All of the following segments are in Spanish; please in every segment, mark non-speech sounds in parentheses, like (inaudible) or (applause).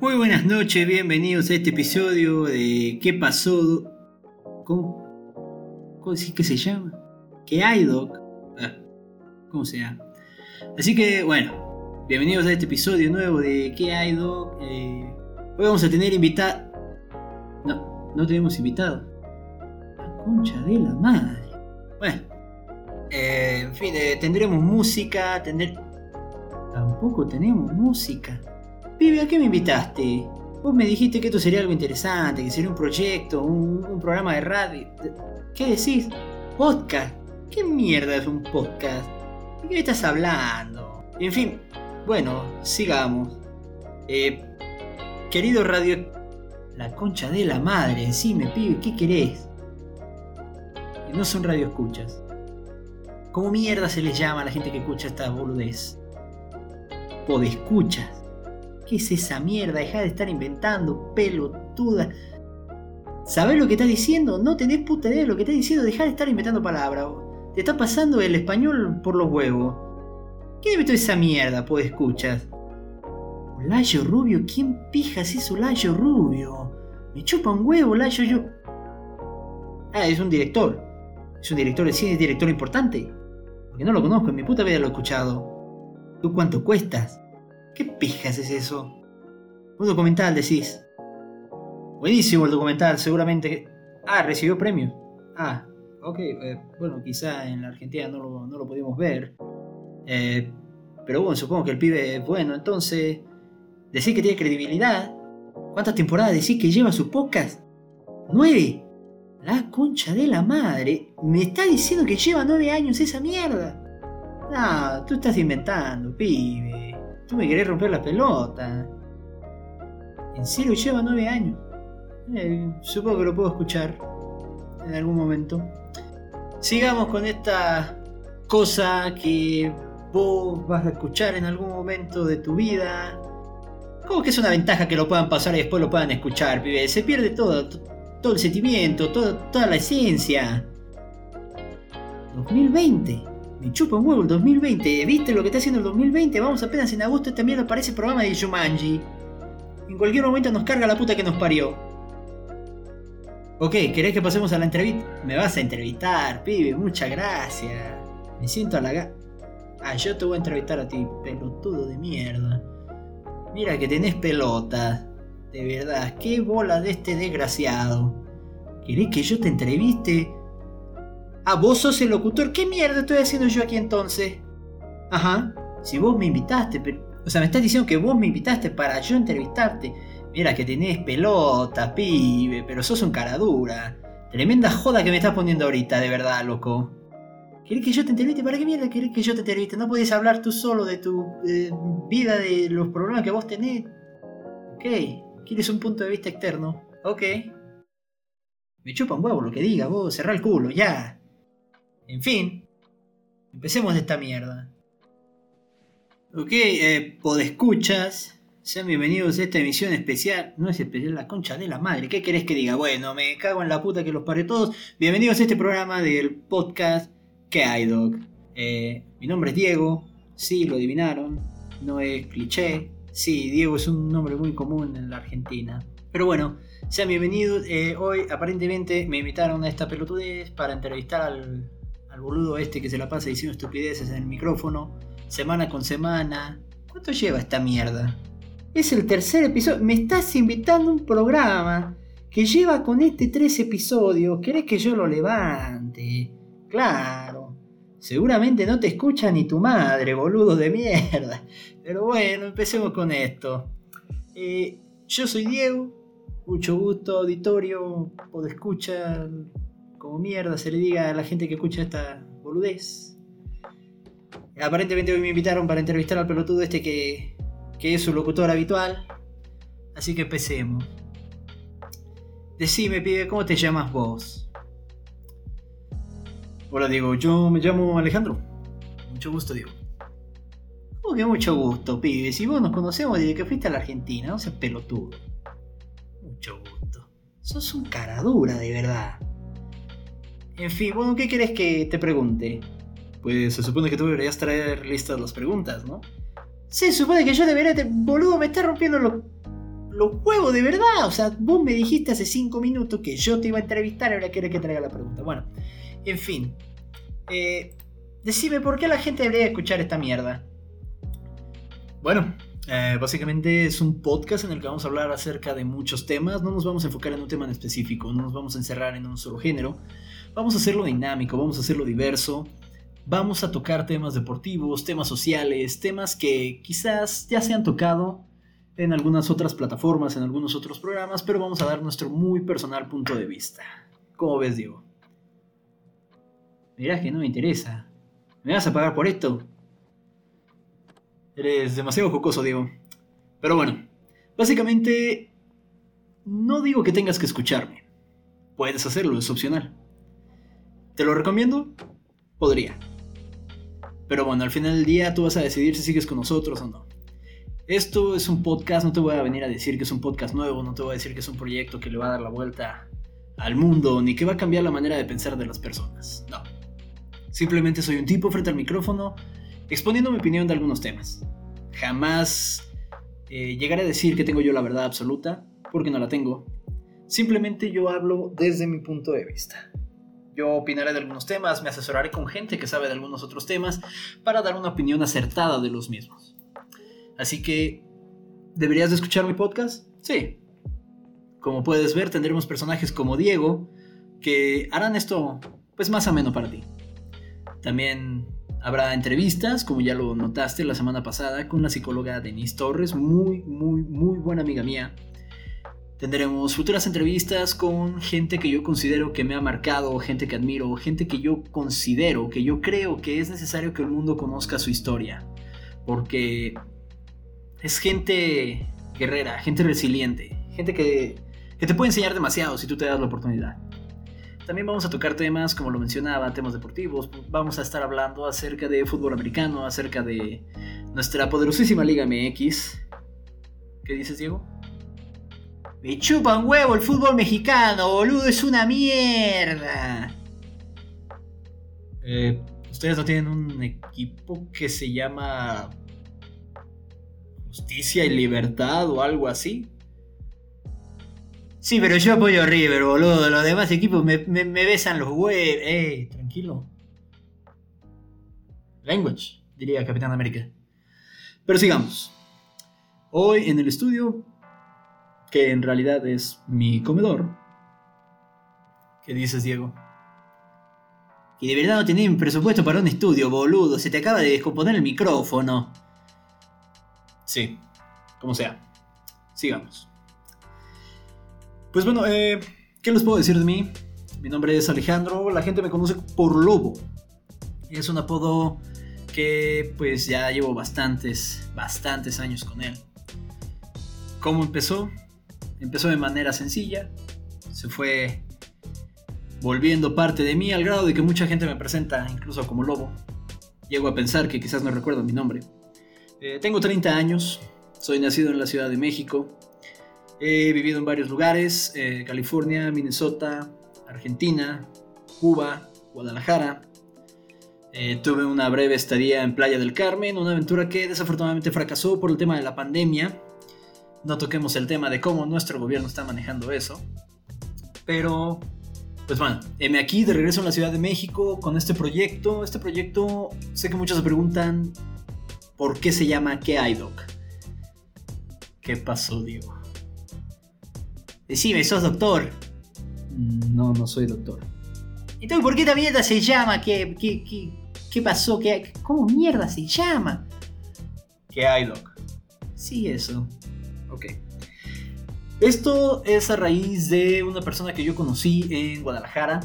Muy buenas noches, bienvenidos a este episodio de ¿Qué pasó? ¿Cómo, ¿Cómo decís que se llama? ¿Qué hay, Doc? Ah, ¿Cómo sea? Así que, bueno, bienvenidos a este episodio nuevo de ¿Qué hay, Doc? Eh, hoy vamos a tener invitado. No, no tenemos invitado. La concha de la madre. Bueno, eh, en fin, eh, tendremos música, tendré... Tampoco tenemos música. Pibe, ¿a qué me invitaste? Vos me dijiste que esto sería algo interesante, que sería un proyecto, un, programa de radio. ¿Qué decís? ¿Podcast? ¿Qué mierda es un podcast? ¿De qué me estás hablando? En fin, bueno, sigamos. Eh, querido radio... La concha de la madre, decime, pibe, ¿qué querés? No son radioescuchas. ¿Cómo mierda se les llama a la gente que escucha esta boludez? Podescuchas. ¿Qué es esa mierda? Deja de estar inventando, pelotuda. ¿Sabés lo que estás diciendo? No tenés puta idea de lo que estás diciendo. Deja de estar inventando palabras. Te está pasando el español por los huevos. ¿Quién inventó esa mierda, podescuchas? Olayo Rubio, ¿quién pijas es Olayo Rubio? Me chupa un huevo, Olayo, yo. Ah, es un director. ¿Es un director de cine? ¿Es director importante? Porque no lo conozco, en mi puta vida lo he escuchado. ¿Tú cuánto cuestas? ¿Qué pijas es eso? Un documental, decís. Buenísimo el documental, seguramente. Ah, recibió premio. Ah, ok. eh, bueno, quizá en la Argentina no lo, no lo pudimos ver. Eh, pero bueno, supongo que el pibe es bueno. Entonces, decís que tiene credibilidad. ¿Cuántas temporadas decís que lleva su podcast? ¡Nueve! La concha de la madre. Me está diciendo que lleva nueve años esa mierda. No, tú estás inventando, pibe. Tú me querés romper la pelota. ¿En serio lleva nueve años? Eh, supongo que lo puedo escuchar en algún momento. Sigamos con esta cosa que vos vas a escuchar en algún momento de tu vida. ¿Cómo que es una ventaja que lo puedan pasar y después lo puedan escuchar, pibe? Se pierde todo, todo el sentimiento, todo- toda la esencia. 2020. Me chupa un huevo el 2020. ¿Viste lo que está haciendo el 2020? Vamos apenas en agosto. Esta mierda parece programa de Jumanji. En cualquier momento nos carga la puta que nos parió. Ok, ¿querés que pasemos a la entrevista? Me vas a entrevistar, pibe. Muchas gracias. Me siento halagado. Ah, yo te voy a entrevistar a ti, pelotudo de mierda. Mira que tenés pelota. De verdad, qué bola de este desgraciado. ¿Querés que yo te entreviste? Ah, vos sos el locutor. ¿Qué mierda estoy haciendo yo aquí entonces? Ajá. Si vos me invitaste, pero... O sea, me estás diciendo que vos me invitaste para yo entrevistarte. Mira que tenés pelota, pibe, pero sos un cara dura. Tremenda joda que me estás poniendo ahorita, de verdad, loco. ¿Querés que yo te entreviste? ¿Para qué mierda querés que yo te entreviste? ¿No podés hablar tú solo de tu vida, de los problemas que vos tenés? Ok, quieres un punto de vista externo. Ok. Me chupa un huevo lo que diga, vos, cerrá el culo, ya. En fin, empecemos de esta mierda. Ok, eh, podescuchas. Sean bienvenidos a esta emisión especial. No es especial, la concha de la madre. ¿Qué querés que diga? Bueno, me cago en la puta que los parió todos. Bienvenidos a este programa del podcast ¿Qué hay, Doc? Eh, mi nombre es Diego. Sí, lo adivinaron. No es cliché. Sí, Diego es un nombre muy común en la Argentina. Pero bueno, sean bienvenidos. Eh, hoy aparentemente me invitaron a esta pelotudez para entrevistar al, al boludo este que se la pasa diciendo estupideces en el micrófono. Semana con semana. ¿Cuánto lleva esta mierda? Es el tercer episodio. Me estás invitando a un programa que lleva con este tres episodios. ¿Querés que yo lo levante? Claro. Seguramente no te escucha ni tu madre, boludo de mierda. Pero bueno, empecemos con esto. Eh, yo soy Diego. Mucho gusto, auditorio. O de escucha. Como mierda se le diga a la gente que escucha esta boludez. Aparentemente hoy me invitaron para entrevistar al pelotudo este que, que es su locutor habitual. Así que empecemos. Decime, pibe, ¿cómo te llamas vos? Hola, Diego, yo me llamo Alejandro. Mucho gusto, Diego. ¿Cómo que mucho gusto, pibe? Si vos nos conocemos desde que fuiste a la Argentina, no seas pelotudo. Mucho gusto. Sos un cara dura, de verdad. En fin, bueno, ¿qué querés que te pregunte? Pues se supone que tú deberías traer listas las preguntas, ¿no? Se supone que yo debería... Te... Boludo, me está rompiendo lo... los huevos de verdad. O sea, vos me dijiste hace 5 minutos que yo te iba a entrevistar y ahora querés que traiga la pregunta. Bueno, en fin. Eh, decime por qué la gente debería escuchar esta mierda. Bueno, eh, básicamente es un podcast en el que vamos a hablar acerca de muchos temas. No nos vamos a enfocar en un tema en específico, no nos vamos a encerrar en un solo género. Vamos a hacerlo dinámico, vamos a hacerlo diverso. Vamos a tocar temas deportivos, temas sociales, temas que quizás ya se han tocado en algunas otras plataformas, en algunos otros programas, pero vamos a dar nuestro muy personal punto de vista. ¿Cómo ves, Diego? Mirá que no me interesa. ¿Me vas a pagar por esto? Eres demasiado jocoso, Diego. Pero bueno, básicamente no digo que tengas que escucharme. Puedes hacerlo, es opcional. ¿Te lo recomiendo? Podría. Pero bueno, al final del día tú vas a decidir si sigues con nosotros o no. Esto es un podcast, no te voy a venir a decir que es un podcast nuevo, no te voy a decir que es un proyecto que le va a dar la vuelta al mundo, ni que va a cambiar la manera de pensar de las personas. No. Simplemente soy un tipo frente al micrófono exponiendo mi opinión de algunos temas. Jamás eh, llegaré a decir que tengo yo la verdad absoluta, porque no la tengo. Simplemente yo hablo desde mi punto de vista. Opinaré de algunos temas, me asesoraré con gente que sabe de algunos otros temas para dar una opinión acertada de los mismos. Así que, ¿deberías de escuchar mi podcast? Sí. Como puedes ver, tendremos personajes como Diego que harán esto pues más ameno para ti. También habrá entrevistas, como ya lo notaste la semana pasada, con la psicóloga Denise Torres, muy, muy, muy buena amiga mía. Tendremos futuras entrevistas con gente que yo considero que me ha marcado, gente que admiro, gente que yo considero, que yo creo que es necesario que el mundo conozca su historia. Porque es gente guerrera, gente resiliente, gente que, te puede enseñar demasiado si tú te das la oportunidad. También vamos a tocar temas, como lo mencionaba, temas deportivos. Vamos a estar hablando acerca de fútbol americano, acerca de nuestra poderosísima Liga MX. ¿Qué dices, Diego? Me chupa un huevo el fútbol mexicano, boludo, es una mierda. Eh, Ustedes no tienen un equipo que se llama justicia y libertad o algo así. Sí, pero yo apoyo a River, boludo. Los demás equipos me, besan los huevos. Eh, tranquilo. Language, diría Capitán América. Pero sigamos. Hoy en el estudio, que en realidad es mi comedor. ¿Qué dices, Diego? Que de verdad no tenés presupuesto para un estudio, boludo. Se te acaba de descomponer el micrófono. Sí, como sea. Sigamos. Pues bueno, eh, ¿qué les puedo decir de mí? Mi nombre es Alejandro, la gente me conoce por Lobo. Es un apodo que pues ya llevo bastantes, bastantes años con él. ¿Cómo empezó? Empezó de manera sencilla, se fue volviendo parte de mí al grado de que mucha gente me presenta incluso como Lobo. Llego a pensar que quizás no recuerdo mi nombre. Eh, tengo 30 años, soy nacido en la Ciudad de México, he vivido en varios lugares, eh, California, Minnesota, Argentina, Cuba, Guadalajara. Eh, tuve una breve estadía en Playa del Carmen, una aventura que desafortunadamente fracasó por el tema de la pandemia. No toquemos el tema de cómo nuestro gobierno está manejando eso. Pero, pues bueno, me aquí de regreso en la Ciudad de México con este proyecto. Este proyecto, sé que muchos se preguntan ¿Por qué se llama ¿Qué hay, Doc? ¿Qué pasó, Diego? Decime, ¿sos doctor? Mm, no, no soy doctor. Entonces, ¿por qué esta mierda se llama? ¿Qué, qué, qué, pasó? ¿Qué, ¿Cómo mierda se llama? ¿Qué hay, Doc? Sí, eso. Ok. Esto es a raíz de una persona que yo conocí en Guadalajara.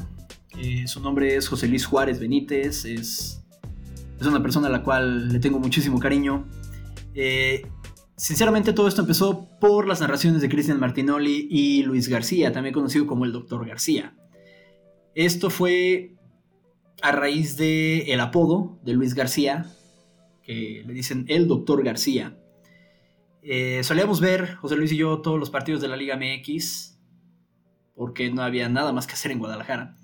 Eh, su nombre es José Luis Juárez Benítez. Es es una persona a la cual le tengo muchísimo cariño. Eh, sinceramente todo esto empezó por las narraciones de Cristian Martinoli y Luis García, también conocido como el Doctor García. Esto fue a raíz de el apodo de Luis García, que le dicen el Doctor García. Eh, solíamos ver, José Luis y yo, todos los partidos de la Liga MX, porque no había nada más que hacer en Guadalajara.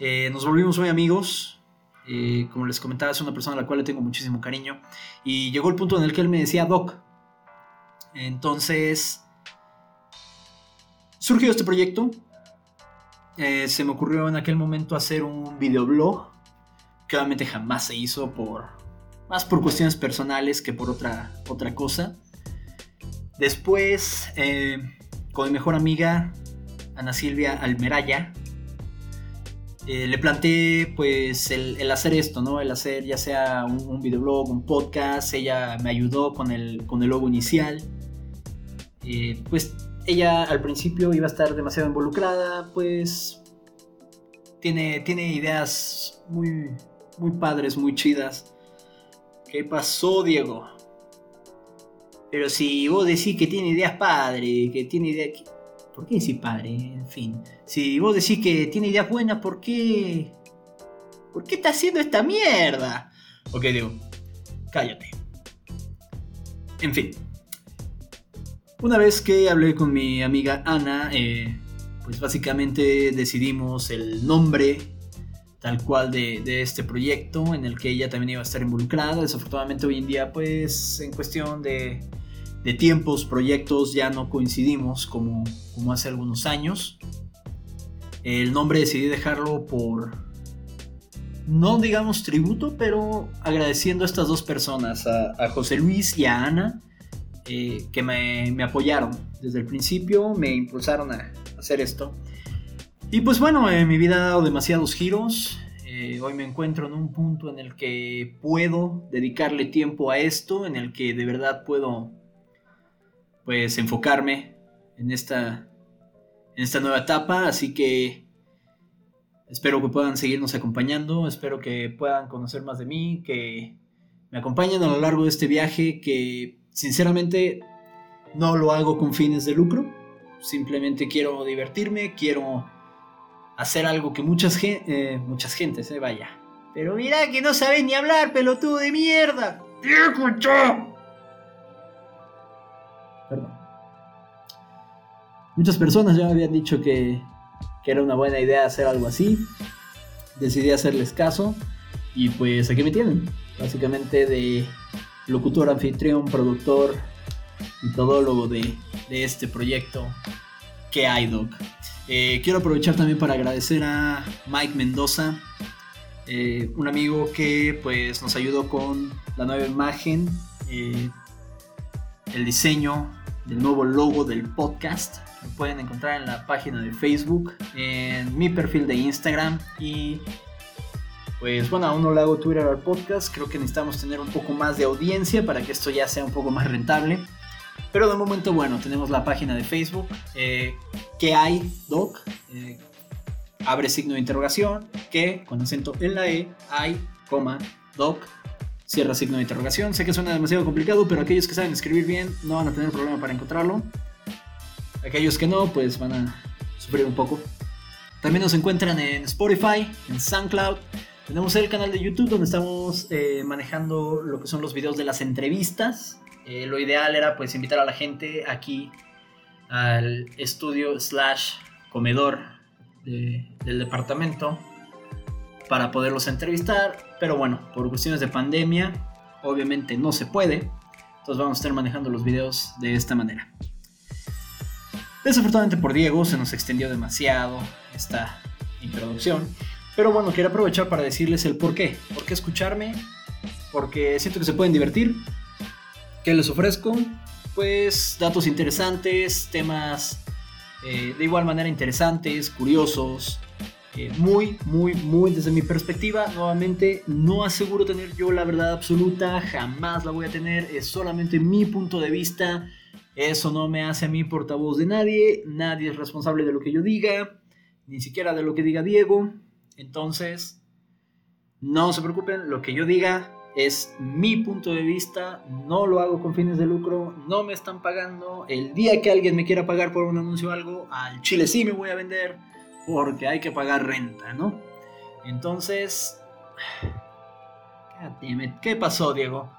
Eh, nos volvimos muy amigos, eh, como les comentaba, es una persona a la cual le tengo muchísimo cariño. Y llegó el punto en el que él me decía Doc. Entonces, surgió este proyecto. Se me ocurrió en aquel momento hacer un videoblog que obviamente jamás se hizo por más por cuestiones personales que por otra, otra cosa. Después, eh, con mi mejor amiga, Ana Silvia Almeraya, eh, le planteé pues el, hacer esto, ¿no? El hacer ya sea un, videoblog, un podcast, ella me ayudó con el, con el logo inicial. Eh, pues ella al principio iba a estar demasiado involucrada, pues tiene, tiene ideas muy, muy padres, muy chidas. ¿Qué pasó, Diego? Pero si vos decís que tiene ideas padre, que tiene ideas... ¿Por qué decir padre? En fin. Si vos decís que tiene ideas buenas, ¿por qué? ¿Por qué está haciendo esta mierda? Ok, digo, cállate. En fin. Una vez que hablé con mi amiga Ana, eh, pues básicamente decidimos el nombre tal cual de, de, este proyecto en el que ella también iba a estar involucrada. Desafortunadamente hoy en día, pues en cuestión de de tiempos, proyectos, ya no coincidimos como, como hace algunos años. El nombre decidí dejarlo por, no digamos tributo, pero agradeciendo a estas dos personas, a, José Luis y a Ana, eh, que me, me, apoyaron desde el principio, me impulsaron a hacer esto. Y pues bueno, eh, mi vida ha dado demasiados giros. Eh, hoy me encuentro en un punto en el que puedo dedicarle tiempo a esto, en el que de verdad puedo pues enfocarme en esta, en esta nueva etapa, así que espero que puedan seguirnos acompañando, espero que puedan conocer más de mí, que me acompañen a lo largo de este viaje que sinceramente no lo hago con fines de lucro, simplemente quiero divertirme, quiero hacer algo que muchas, eh, muchas gentes, eh, vaya. Pero mira que no sabes ni hablar, pelotudo de mierda. ¡Viejo Perdón. Muchas personas ya me habían dicho que, era una buena idea hacer algo así. Decidí hacerles caso y pues aquí me tienen. Básicamente de locutor, anfitrión, productor y todólogo de, de este proyecto que hay, Doc. Eh, quiero aprovechar también para agradecer a Mike Mendoza, eh, un amigo que pues nos ayudó con la nueva imagen, eh, el diseño del nuevo logo del podcast. Lo pueden encontrar en la página de Facebook, en mi perfil de Instagram y pues bueno, aún no le hago Twitter al podcast. Creo que necesitamos tener un poco más de audiencia para que esto ya sea un poco más rentable. Pero de momento, bueno, tenemos la página de Facebook. Eh, que hay, Doc? Eh, abre signo de interrogación. Que con acento en la E, hay, coma, Doc cierra signo de interrogación. Sé que suena demasiado complicado, pero aquellos que saben escribir bien no van a tener problema para encontrarlo. Aquellos que no, pues van a sufrir un poco. También nos encuentran en Spotify, en SoundCloud. Tenemos el canal de YouTube donde estamos eh, manejando lo que son los videos de las entrevistas. Eh, lo ideal era pues invitar a la gente aquí al estudio slash comedor del departamento para poderlos entrevistar, pero bueno, por cuestiones de pandemia, obviamente no se puede, entonces vamos a estar manejando los videos de esta manera. Desafortunadamente por Diego se nos extendió demasiado esta introducción, pero bueno, quiero aprovechar para decirles el por qué, por qué escucharme, porque siento que se pueden divertir, ¿qué les ofrezco? Pues datos interesantes, temas eh, de igual manera interesantes, curiosos, eh, muy, muy, muy desde mi perspectiva. Nuevamente, no aseguro tener yo la verdad absoluta, jamás la voy a tener, es solamente mi punto de vista. Eso no me hace a mí portavoz de nadie, nadie es responsable de lo que yo diga, ni siquiera de lo que diga Diego. Entonces, no se preocupen, lo que yo diga es mi punto de vista, no lo hago con fines de lucro, no me están pagando. El día que alguien me quiera pagar por un anuncio o algo, al chile sí me voy a vender porque hay que pagar renta, ¿no? Entonces, (sighs) ¿qué pasó, Diego?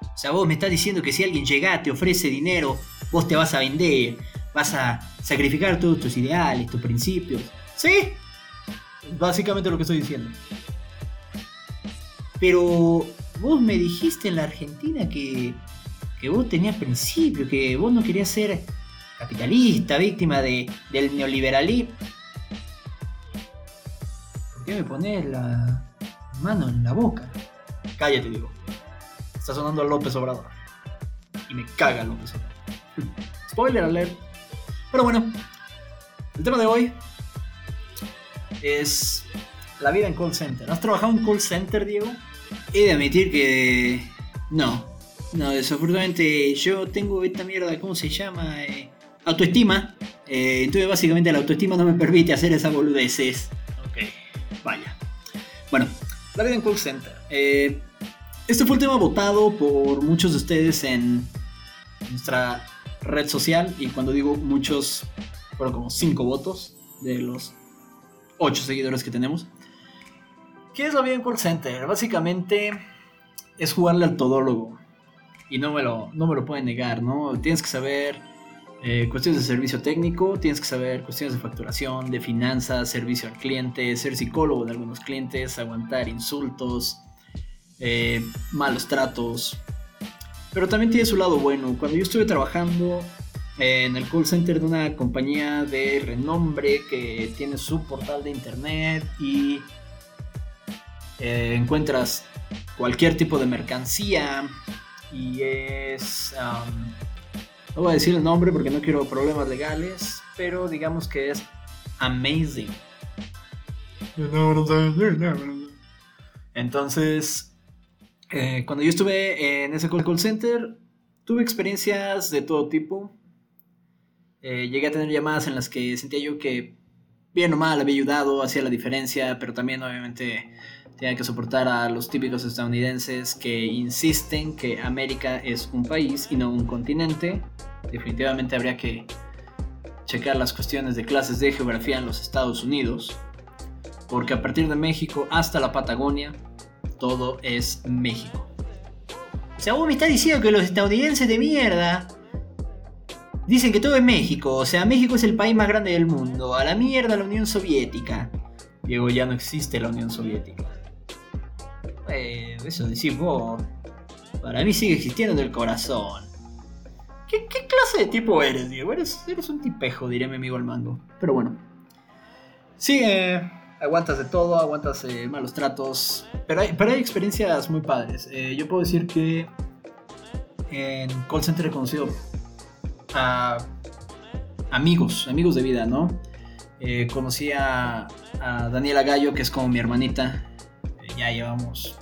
O sea, vos me estás diciendo que si alguien llega, te ofrece dinero, vos te vas a vender, vas a sacrificar todos tus ideales, tus principios. ¿Sí? Básicamente lo que estoy diciendo. Pero vos me dijiste en la Argentina que, que vos tenías principios, que vos no querías ser capitalista, víctima de, del neoliberalismo. ¿Por qué me pones la mano en la boca? Cállate, digo. Está sonando López Obrador. Y me caga López Obrador. (laughs) Spoiler alert. Pero bueno, el tema de hoy es la vida en call center. ¿Has trabajado en call center, Diego? He de admitir que no. No, desafortunadamente yo tengo esta mierda, ¿cómo se llama? Eh, autoestima. Eh, entonces básicamente la autoestima no me permite hacer esas boludeces. Ok, vaya. Bueno, la vida en call center. Eh, este fue el tema votado por muchos de ustedes en nuestra red social. Y cuando digo muchos, fueron como 5 votos de los 8 seguidores que tenemos. ¿Qué es la vida en call center? Básicamente es jugarle al todólogo. Y no me lo, no me lo pueden negar, ¿no? Tienes que saber eh, cuestiones de servicio técnico, tienes que saber cuestiones de facturación, de finanzas, servicio al cliente, ser psicólogo de algunos clientes, aguantar insultos, eh, malos tratos. Pero también tiene su lado bueno. Cuando yo estuve trabajando en el call center de una compañía de renombre que tiene su portal de internet y eh, encuentras cualquier tipo de mercancía y es... no voy a decir el nombre porque no quiero problemas legales, pero digamos que es amazing. Entonces, eh, cuando yo estuve en ese call center, tuve experiencias de todo tipo. Eh, llegué a tener llamadas en las que sentía yo que bien o mal había ayudado, hacía la diferencia, pero también obviamente tenía que soportar a los típicos estadounidenses que insisten que América es un país y no un continente. Definitivamente habría que checar las cuestiones de clases de geografía en los Estados Unidos, porque a partir de México hasta la Patagonia, todo es México. O sea, vos me estás diciendo que los estadounidenses de mierda dicen que todo es México, o sea, México es el país más grande del mundo, a la mierda la Unión Soviética. Diego, ya no existe la Unión Soviética. Eh, eso decís vos. Para mí sigue existiendo en el corazón. ¿Qué, clase de tipo eres, Diego? Eres, un tipejo, diría mi amigo el mango. Pero bueno. Sí, aguantas de todo, aguantas eh, malos tratos. Pero hay, pero hay experiencias muy padres. Eh, yo puedo decir que en call center he conocido a amigos, amigos de vida, ¿no? conocí a, a Daniela Gallo, que es como mi hermanita ya llevamos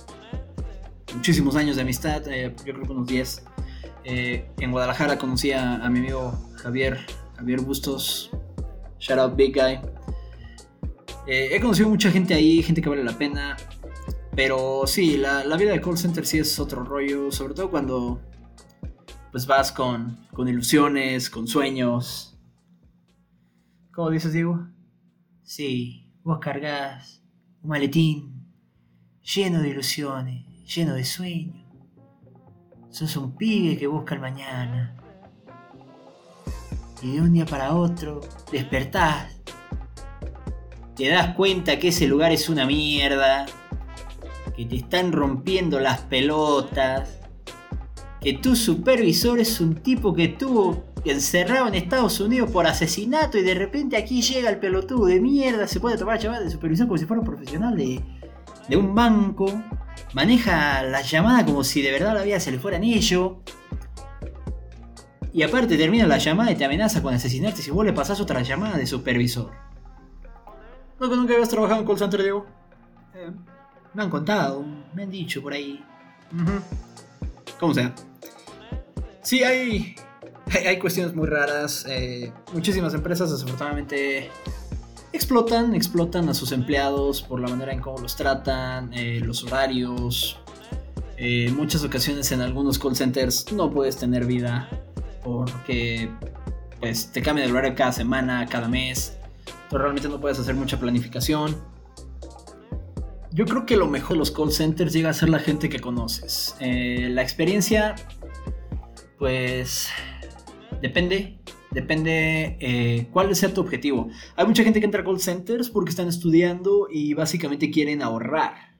muchísimos años de amistad, eh, yo creo que unos 10. Eh, en Guadalajara conocí a, mi amigo Javier, Javier Bustos, shout out Big Guy. Eh, he conocido mucha gente ahí, gente que vale la pena, pero sí, la, vida de call center sí es otro rollo, sobre todo cuando pues vas con, con ilusiones, con sueños. ¿Cómo dices, Diego? Sí, vos cargas un maletín lleno de ilusiones, lleno de sueños. Sos un pibe que busca el mañana. Y de un día para otro despertás. Te das cuenta que ese lugar es una mierda. Que te están rompiendo las pelotas. Que tu supervisor es un tipo que estuvo encerrado en Estados Unidos por asesinato y de repente aquí llega el pelotudo de mierda, se puede tomar llamada de supervisor como si fuera un profesional de, de un banco, maneja la llamada como si de verdad la vida se le fuera en ello. Y aparte termina la llamada y te amenaza con asesinarte si vos le pasás otra llamada de supervisor. ¿No que nunca habías trabajado en call center, Diego? Eh, me han contado, me han dicho por ahí. Como sea. Sí, hay, hay, cuestiones muy raras. Eh, muchísimas empresas desafortunadamente explotan, explotan a sus empleados por la manera en cómo los tratan, eh, los horarios. en muchas ocasiones en algunos call centers no puedes tener vida porque pues, te cambian el horario cada semana, cada mes. Tú realmente no puedes hacer mucha planificación. Yo creo que lo mejor de los call centers llega a ser la gente que conoces. Eh, la experiencia, pues, depende Depende eh, cuál sea tu objetivo. Hay mucha gente que entra a call centers porque están estudiando y básicamente quieren ahorrar.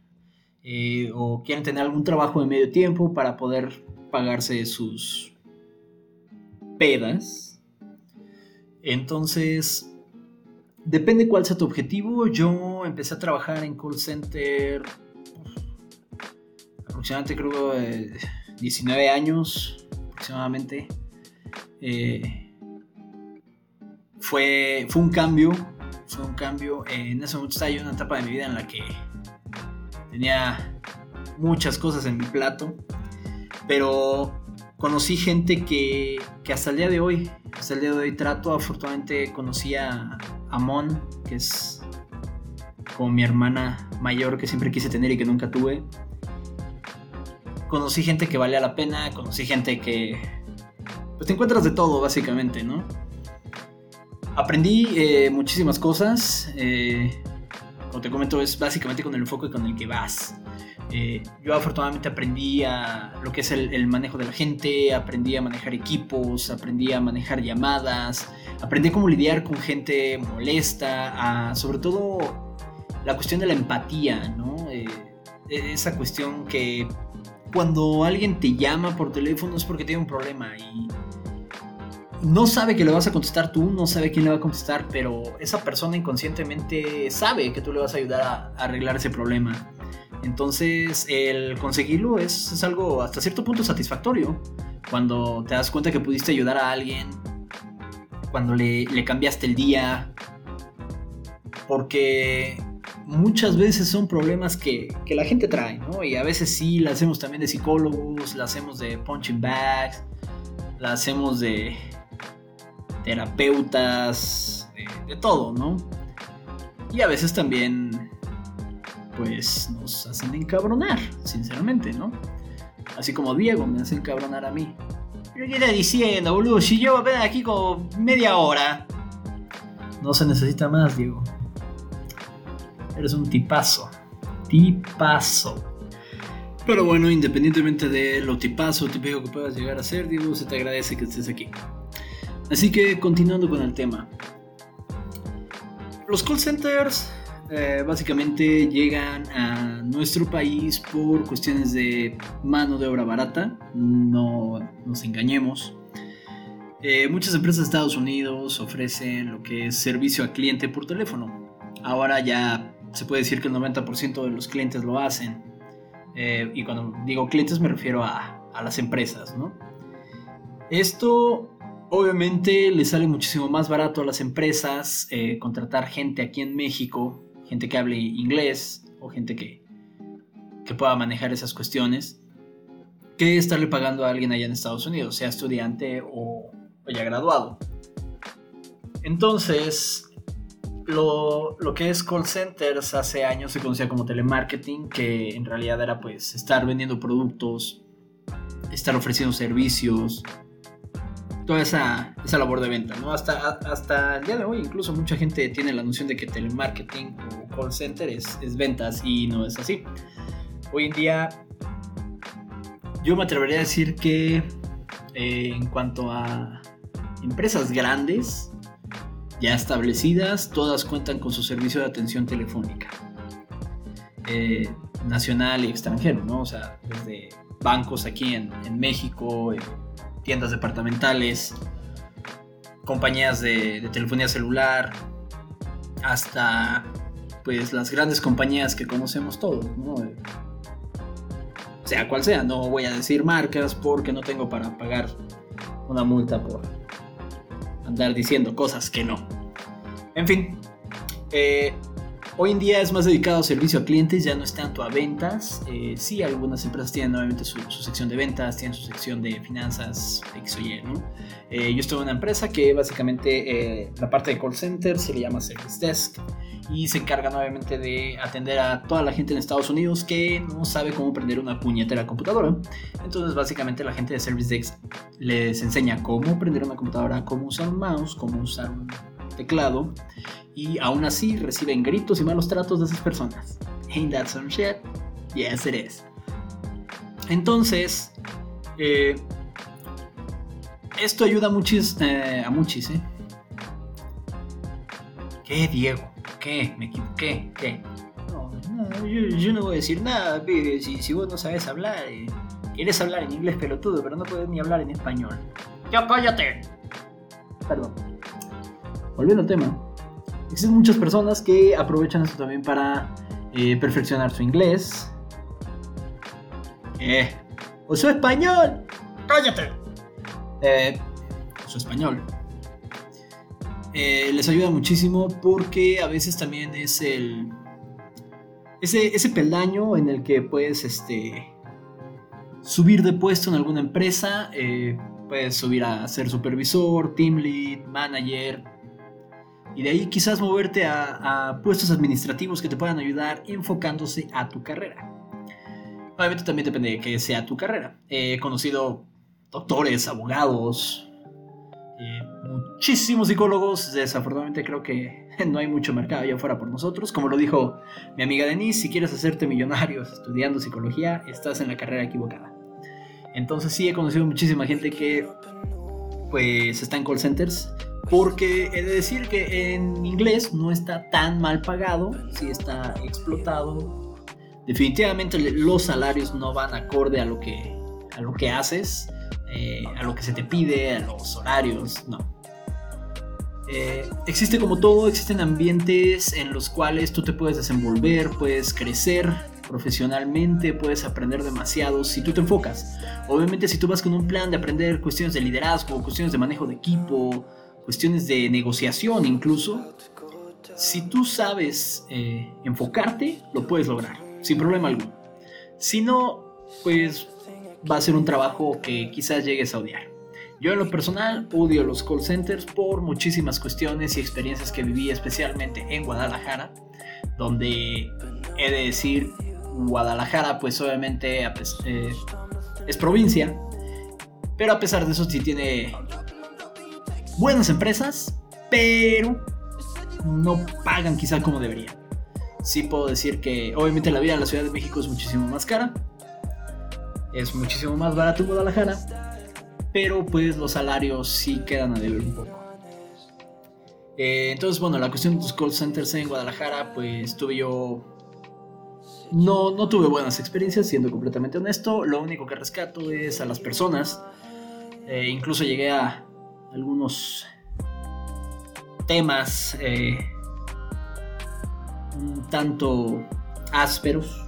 Eh, o quieren tener algún trabajo de medio tiempo para poder pagarse sus pedas. Entonces, depende cuál sea tu objetivo. Yo empecé a trabajar en call center aproximadamente creo eh, 19 años aproximadamente. Eh, fue, fue un cambio, fue un cambio. en ese momento estaba yo en una etapa de mi vida en la que tenía muchas cosas en mi plato, pero conocí gente que, que hasta el día de hoy, hasta el día de hoy trato. Afortunadamente conocí a, a Mon, que es como mi hermana mayor que siempre quise tener y que nunca tuve. Conocí gente que valía la pena, conocí gente que... Pues te encuentras de todo, básicamente, ¿no? Aprendí eh, muchísimas cosas. Eh, como te comento, es básicamente con el enfoque con el que vas. Eh, yo afortunadamente aprendí a lo que es el, manejo de la gente, aprendí a manejar equipos, aprendí a manejar llamadas, aprendí cómo lidiar con gente molesta, sobre todo la cuestión de la empatía, ¿no? Eh, esa cuestión que cuando alguien te llama por teléfono es porque tiene un problema y no sabe que le vas a contestar tú, no sabe quién le va a contestar, pero esa persona inconscientemente sabe que tú le vas a ayudar a, arreglar ese problema. Entonces, el conseguirlo es, es, algo hasta cierto punto satisfactorio. Cuando te das cuenta que pudiste ayudar a alguien, cuando le, le cambiaste el día, porque muchas veces son problemas que, que, la gente trae, ¿no? Y a veces sí, la hacemos también de psicólogos, la hacemos de punching bags, la hacemos de terapeutas, de, todo, ¿no? Y a veces también pues nos hacen encabronar, sinceramente, ¿no? Así como Diego me hace encabronar a mí. ¿Pero qué está diciendo, boludo? Si yo apenas aquí como media hora. No se necesita más, Diego. Eres un tipazo. Tipazo. Pero bueno, independientemente de lo tipazo o típico que puedas llegar a ser, Diego, se te agradece que estés aquí. Así que continuando con el tema. Los call centers eh, básicamente llegan a nuestro país por cuestiones de mano de obra barata, no nos engañemos. Eh, muchas empresas de Estados Unidos ofrecen lo que es servicio a cliente por teléfono. Ahora ya se puede decir que el 90% de los clientes lo hacen. Eh, y cuando digo clientes me refiero a, a las empresas, ¿no? Esto obviamente le sale muchísimo más barato a las empresas eh, contratar gente aquí en México gente que hable inglés o gente que, que pueda manejar esas cuestiones, que estarle pagando a alguien allá en Estados Unidos, sea estudiante o, o ya graduado. Entonces, lo, lo, que es call centers hace años se conocía como telemarketing, que en realidad era pues estar vendiendo productos, estar ofreciendo servicios, toda esa, esa labor de venta, ¿no? Hasta, hasta el día de hoy incluso mucha gente tiene la noción de que telemarketing o call center es, es ventas y no es así. Hoy en día yo me atrevería a decir que eh, en cuanto a empresas grandes, ya establecidas, todas cuentan con su servicio de atención telefónica. Eh, nacional y extranjero, ¿no? O sea, desde bancos aquí en, en México, eh, tiendas departamentales, compañías de, telefonía celular, hasta pues las grandes compañías que conocemos todos, ¿no? Sea cual sea, no voy a decir marcas porque no tengo para pagar una multa por andar diciendo cosas que no. En fin, eh, Hoy en día es más dedicado a servicio a clientes, ya no es tanto a ventas. Eh, sí, algunas empresas tienen nuevamente su, sección de ventas, tienen su sección de finanzas, X o Y. Eh, yo estoy en una empresa que básicamente eh, la parte de call center se le llama Service Desk y se encarga nuevamente de atender a toda la gente en Estados Unidos que no sabe cómo prender una puñetera computadora. Entonces, básicamente, la gente de Service Desk les enseña cómo prender una computadora, cómo usar un mouse, cómo usar un teclado y aún así reciben gritos y malos tratos de esas personas. Ain't that some shit? Yes, it is. Entonces, eh, esto ayuda a muchis, eh, a muchis, ¿eh? ¿Qué, Diego? ¿Qué? ¿Me equivoqué? ¿Qué? No, no yo, no voy a decir nada, si vos no sabes hablar, eh, quieres hablar en inglés pelotudo, pero no puedes ni hablar en español. ¡Ya cállate! Perdón. Volviendo al tema, existen muchas personas que aprovechan esto también para eh, perfeccionar su inglés. Eh, o su español. ¡Cállate! Eh, su español. Les ayuda muchísimo porque a veces también es el. Ese, ese peldaño en el que puedes este, subir de puesto en alguna empresa. puedes subir a ser supervisor, team lead, manager. Y de ahí quizás moverte a, puestos administrativos que te puedan ayudar enfocándose a tu carrera. Obviamente también depende de que sea tu carrera. He conocido doctores, abogados, eh, muchísimos psicólogos. Desafortunadamente creo que (laughs) no hay mucho mercado allá afuera por nosotros. Como lo dijo mi amiga Denise, si quieres hacerte millonario (laughs) estudiando psicología, estás en la carrera equivocada. Entonces sí he conocido muchísima gente que pues está en call centers. Porque he de decir que en inglés no está tan mal pagado, sí está explotado. Definitivamente los salarios no van acorde a lo que, a lo que haces, eh, a lo que se te pide, a los horarios, no. Eh, existe como todo, existen ambientes en los cuales tú te puedes desenvolver, puedes crecer profesionalmente, puedes aprender demasiado si tú te enfocas. Obviamente si tú vas con un plan de aprender cuestiones de liderazgo, cuestiones de manejo de equipo, cuestiones de negociación incluso, si tú sabes eh, enfocarte, lo puedes lograr, sin problema alguno. Si no, pues va a ser un trabajo que quizás llegues a odiar. Yo en lo personal odio los call centers por muchísimas cuestiones y experiencias que viví especialmente en Guadalajara, donde he de decir, Guadalajara pues obviamente eh, es provincia, pero a pesar de eso sí tiene buenas empresas, pero no pagan quizá como deberían. Sí puedo decir que obviamente la vida en la Ciudad de México es muchísimo más cara, es muchísimo más barato en Guadalajara, pero pues los salarios sí quedan a deber un poco. Eh, entonces, bueno, la cuestión de los call centers en Guadalajara, pues tuve yo... No, no tuve buenas experiencias, siendo completamente honesto. Lo único que rescato es a las personas. Eh, incluso llegué a algunos temas eh, un tanto ásperos,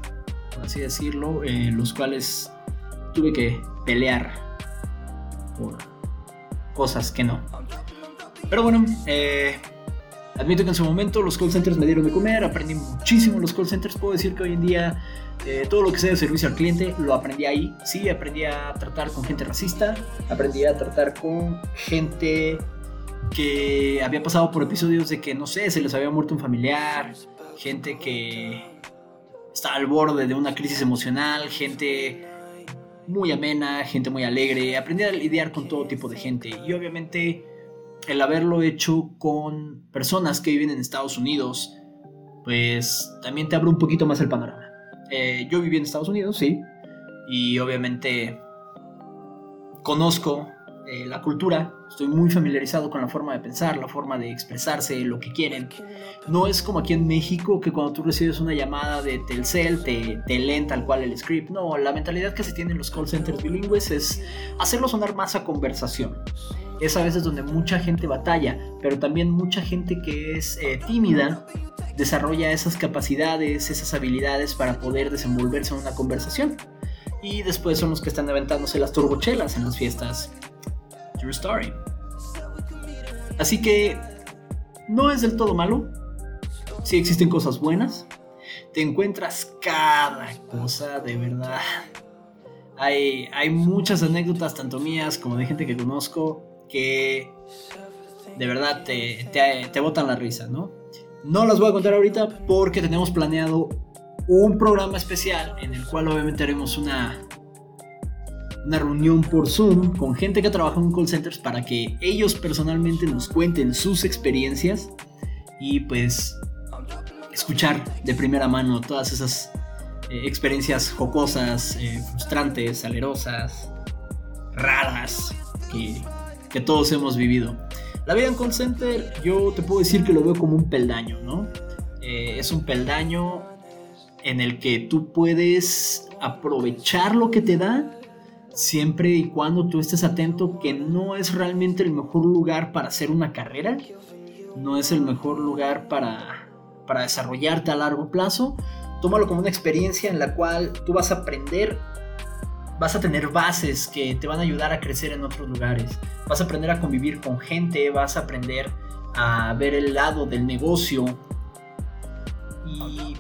por así decirlo, en los cuales tuve que pelear por cosas que no. Pero bueno, eh, admito que en su momento los call centers me dieron de comer, aprendí muchísimo los call centers. Puedo decir que hoy en día eh, todo lo que sea de servicio al cliente lo aprendí ahí. Sí, aprendí a tratar con gente racista, aprendí a tratar con gente que había pasado por episodios de que, no sé, se les había muerto un familiar, gente que está al borde de una crisis emocional, gente muy amena, gente muy alegre. Aprendí a lidiar con todo tipo de gente y obviamente el haberlo hecho con personas que viven en Estados Unidos, pues también te abre un poquito más el panorama. Eh, yo viví en Estados Unidos, sí, y obviamente conozco eh, la cultura, estoy muy familiarizado con la forma de pensar, la forma de expresarse, lo que quieren. No es como aquí en México que cuando tú recibes una llamada de Telcel te, te leen tal cual el script. No, la mentalidad que se tiene en los call centers bilingües es hacerlo sonar más a conversación. Es a veces donde mucha gente batalla, pero también mucha gente que es eh, tímida desarrolla esas capacidades, esas habilidades para poder desenvolverse en una conversación. Y después son los que están aventándose las turbochelas en las fiestas. True story. Así que no es del todo malo. Sí existen cosas buenas. Te encuentras cada cosa de verdad. Hay, hay muchas anécdotas, tanto mías como de gente que conozco, que de verdad te, te, botan la risa, ¿no? No las voy a contar ahorita porque tenemos planeado un programa especial en el cual obviamente haremos una, una reunión por Zoom con gente que trabaja en call centers para que ellos personalmente nos cuenten sus experiencias y pues escuchar de primera mano todas esas eh, experiencias jocosas, eh, frustrantes, salerosas, raras que, que todos hemos vivido. La vida en call center yo te puedo decir que lo veo como un peldaño, ¿no? Eh, es un peldaño en el que tú puedes aprovechar lo que te da siempre y cuando tú estés atento que no es realmente el mejor lugar para hacer una carrera, no es el mejor lugar para, para desarrollarte a largo plazo. Tómalo como una experiencia en la cual tú vas a aprender, vas a tener bases que te van a ayudar a crecer en otros lugares, vas a aprender a convivir con gente, vas a aprender a ver el lado del negocio y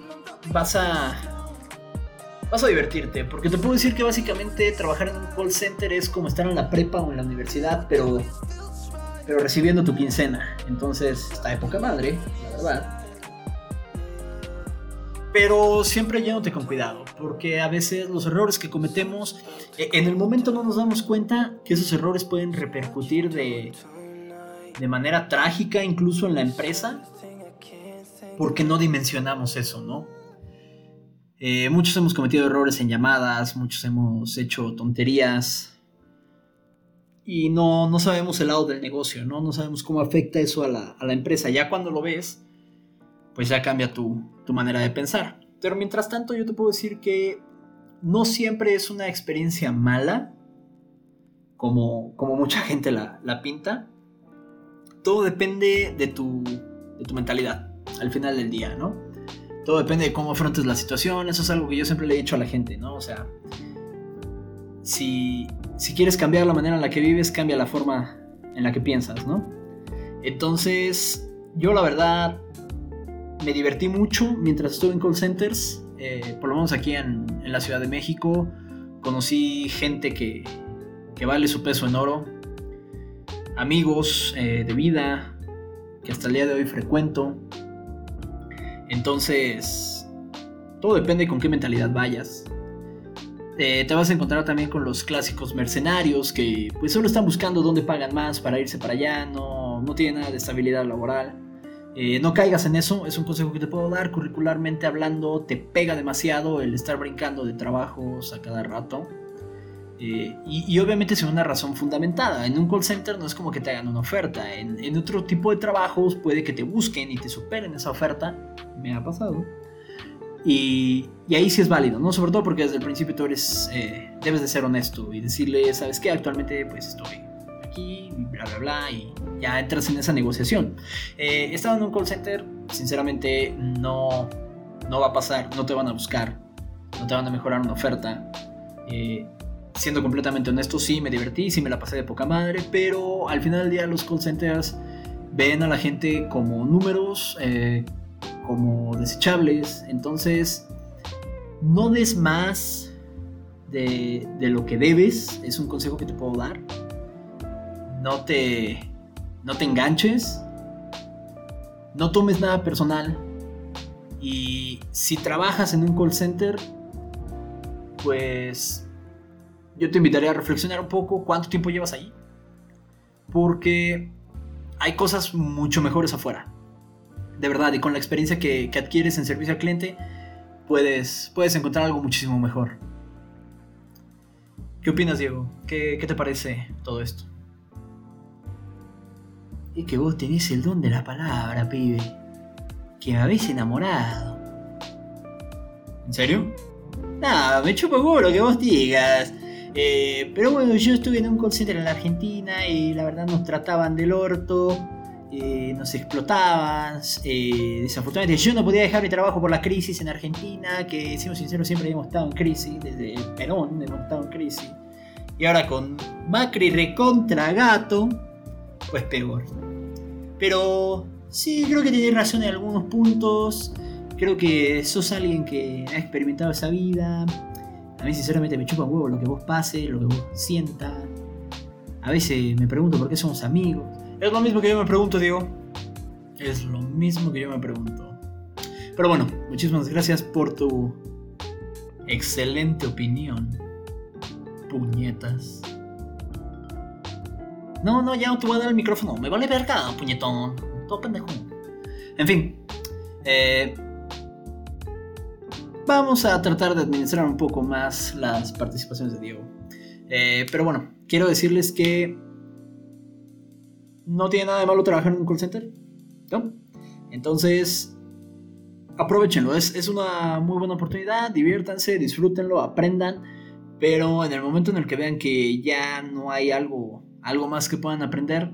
vas a vas a divertirte, porque te puedo decir que básicamente trabajar en un call center es como estar en la prepa o en la universidad, pero pero recibiendo tu quincena. Entonces, está de poca madre, la verdad. Pero siempre yéndote con cuidado, porque a veces los errores que cometemos, e, en el momento no nos damos cuenta que esos errores pueden repercutir de, de manera trágica incluso en la empresa, porque no dimensionamos eso, ¿no? Eh, muchos hemos cometido errores en llamadas, muchos hemos hecho tonterías y no, no sabemos el lado del negocio, ¿no? No sabemos cómo afecta eso a la, a la empresa. Ya cuando lo ves, pues ya cambia tu, tu, manera de pensar. Pero mientras tanto yo te puedo decir que no siempre es una experiencia mala, como, como mucha gente la, la pinta. Todo depende de tu, de tu mentalidad al final del día, ¿no? Todo depende de cómo afrontes la situación, eso es algo que yo siempre le he dicho a la gente, ¿no? O sea, si, si quieres cambiar la manera en la que vives, cambia la forma en la que piensas, ¿no? Entonces, yo la verdad me divertí mucho mientras estuve en call centers, eh, por lo menos aquí en, la Ciudad de México. Conocí gente que, que vale su peso en oro, amigos eh, de vida que hasta el día de hoy frecuento. Entonces, todo depende con qué mentalidad vayas. Eh, te vas a encontrar también con los clásicos mercenarios que pues solo están buscando dónde pagan más para irse para allá, no, no tienen nada de estabilidad laboral. Eh, no caigas en eso, es un consejo que te puedo dar. Curricularmente hablando, te pega demasiado el estar brincando de trabajos a cada rato. Eh, y, obviamente sin una razón fundamentada. En un call center no es como que te hagan una oferta. En, otro tipo de trabajos puede que te busquen y te superen esa oferta. Me ha pasado. Y, y ahí sí es válido, ¿no? Sobre todo porque desde el principio tú eres, eh, debes de ser honesto y decirle, ¿sabes qué? Actualmente pues estoy aquí, bla, bla, bla, y ya entras en esa negociación. Eh, en un call center, sinceramente no, no va a pasar, no te van a buscar, no te van a mejorar una oferta. Eh, siendo completamente honesto, sí me divertí, sí me la pasé de poca madre, pero al final del día los call centers ven a la gente como números, eh, como desechables, entonces no des más de, de, lo que debes, es un consejo que te puedo dar. No te, no te enganches, no tomes nada personal y si trabajas en un call center, pues yo te invitaría a reflexionar un poco cuánto tiempo llevas ahí. Porque hay cosas mucho mejores afuera. De verdad, y con la experiencia que, que adquieres en servicio al cliente, puedes, puedes encontrar algo muchísimo mejor. ¿Qué opinas, Diego? ¿Qué, ¿Qué, te parece todo esto? Es que vos tenés el don de la palabra, pibe. Que me habéis enamorado. ¿En serio? Nada, me chupo huevo lo que vos digas. Eh, pero bueno, yo estuve en un call center en la Argentina y la verdad nos trataban del orto, eh, nos explotaban. Eh, desafortunadamente yo no podía dejar mi trabajo por la crisis en Argentina, que siendo sinceros siempre hemos estado en crisis, desde Perón hemos estado en crisis. Y ahora con Macri recontra gato, pues peor. Pero sí, creo que tienes razón en algunos puntos. Creo que sos alguien que ha experimentado esa vida a mí sinceramente me chupa un huevo lo que vos pase, lo que vos sientas. A veces me pregunto por qué somos amigos. Es lo mismo que yo me pregunto, Diego. Es lo mismo que yo me pregunto. Pero bueno, muchísimas gracias por tu excelente opinión. Puñetas. No, no, ya no te voy a dar el micrófono. Me vale verga, puñetón. Todo pendejo. En fin. Eh, vamos a tratar de administrar un poco más las participaciones de Diego. Eh, pero bueno, quiero decirles que no tiene nada de malo trabajar en un call center. ¿no? Entonces, aprovechenlo. Es, es una muy buena oportunidad. Diviértanse, disfrútenlo, aprendan. Pero en el momento en el que vean que ya no hay algo, algo más que puedan aprender,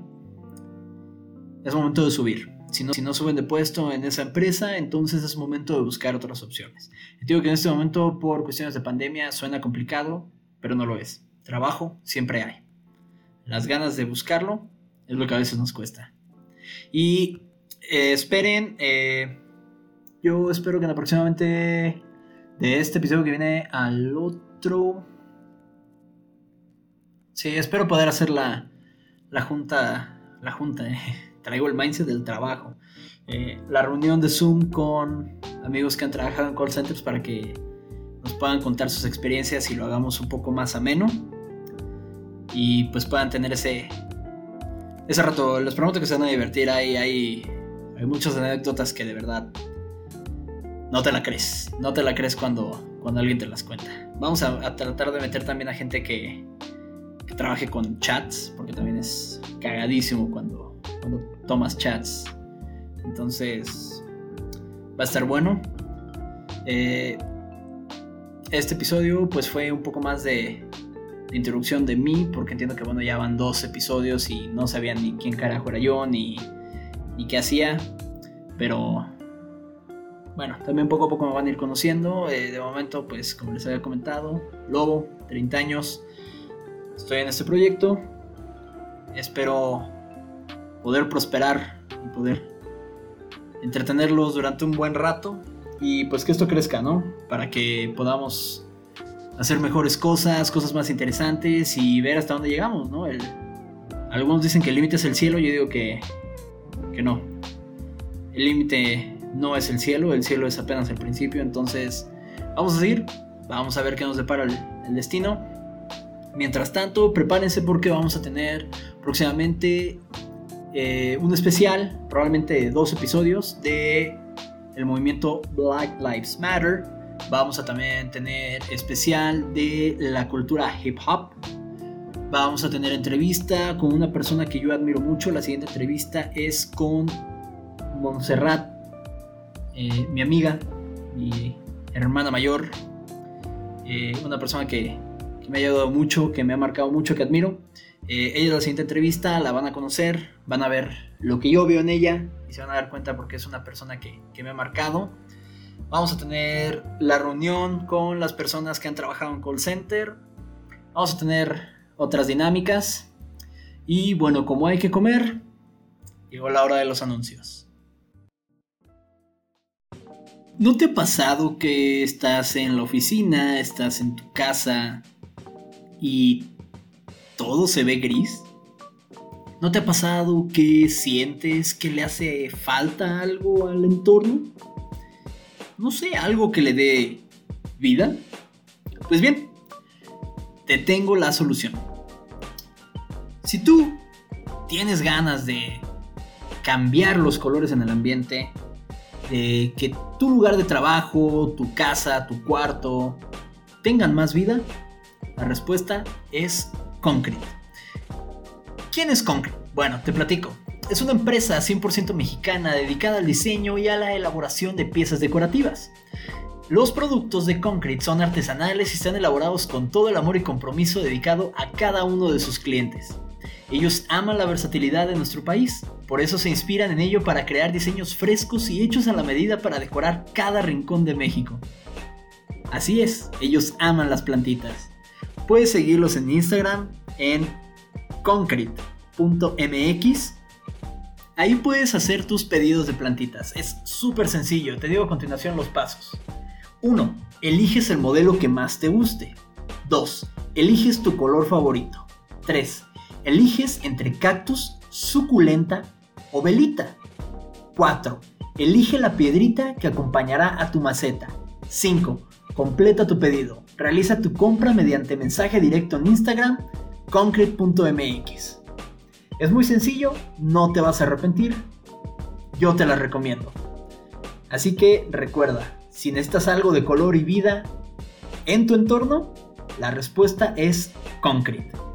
es momento de subir. si no, si no suben de puesto en esa empresa, entonces es momento de buscar otras opciones. Digo que en este momento, por cuestiones de pandemia, suena complicado, pero no lo es. Trabajo siempre hay. Las ganas de buscarlo es lo que a veces nos cuesta. Y eh, esperen, eh, yo espero que aproximadamente de este episodio que viene al otro... Sí, espero poder hacer la, la junta, la junta, eh. (laughs) traigo el mindset del trabajo. la reunión de Zoom con amigos que han trabajado en call centers para que nos puedan contar sus experiencias y lo hagamos un poco más ameno. Y pues puedan tener ese, ese rato. Les prometo que se van a divertir. Hay, hay, hay muchas anécdotas que de verdad no te la crees. No te la crees cuando, cuando alguien te las cuenta. Vamos a, tratar de meter también a gente que, trabaje con chats, porque también es cagadísimo cuando, cuando tomas chats. Entonces, va a estar bueno. Eh, este episodio pues fue un poco más de, introducción de mí, porque entiendo que bueno, ya van dos episodios y no sabían ni quién carajo era yo, ni, qué hacía, pero bueno, también poco a poco me van a ir conociendo. Eh, de momento, pues como les había comentado, Lobo, 30 años, estoy en este proyecto, espero poder prosperar y poder entretenerlos durante un buen rato y pues que esto crezca, ¿no? Para que podamos hacer mejores cosas, cosas más interesantes y ver hasta dónde llegamos, ¿no? algunos dicen que el límite es el cielo, yo digo que, que no. El límite no es el cielo, el cielo es apenas el principio, entonces vamos a seguir, vamos a ver qué nos depara el, destino. Mientras tanto, prepárense porque vamos a tener próximamente eh, un especial, probablemente dos episodios de el movimiento Black Lives Matter. Vamos a también tener especial de la cultura hip hop. Vamos a tener entrevista con una persona que yo admiro mucho. La siguiente entrevista es con Montserrat, eh, mi amiga, mi hermana mayor. Eh, una persona que, me ha ayudado mucho, que me ha marcado mucho, que admiro. Eh, ella la siguiente entrevista, la van a conocer, van a ver lo que yo veo en ella y se van a dar cuenta porque es una persona que, me ha marcado. Vamos a tener la reunión con las personas que han trabajado en call center. Vamos a tener otras dinámicas. Y bueno, como hay que comer, llegó la hora de los anuncios. ¿No te ha pasado que estás en la oficina, estás en tu casa y todo se ve gris? ¿No te ha pasado que sientes que le hace falta algo al entorno? No sé, algo que le dé vida. Pues bien, te tengo la solución. Si tú tienes ganas de cambiar los colores en el ambiente, de que tu lugar de trabajo, tu casa, tu cuarto tengan más vida, la respuesta es Concrete. ¿Quién es Concrete? Bueno, te platico. Es una empresa 100% mexicana dedicada al diseño y a la elaboración de piezas decorativas. Los productos de Concrete son artesanales y están elaborados con todo el amor y compromiso dedicado a cada uno de sus clientes. Ellos aman la versatilidad de nuestro país, por eso se inspiran en ello para crear diseños frescos y hechos a la medida para decorar cada rincón de México. Así es, ellos aman las plantitas. Puedes seguirlos en Instagram en concrete.mx. Ahí puedes hacer tus pedidos de plantitas. Es súper sencillo. Te digo a continuación los pasos. 1. Eliges el modelo que más te guste. 2. Eliges tu color favorito. 3. Eliges entre cactus, suculenta o velita. 4. Elige la piedrita que acompañará a tu maceta. 5. Completa tu pedido. Realiza tu compra mediante mensaje directo en Instagram concrete.mx. Es muy sencillo, no te vas a arrepentir. Yo te la recomiendo. Así que recuerda, si necesitas algo de color y vida en tu entorno, la respuesta es Concrete.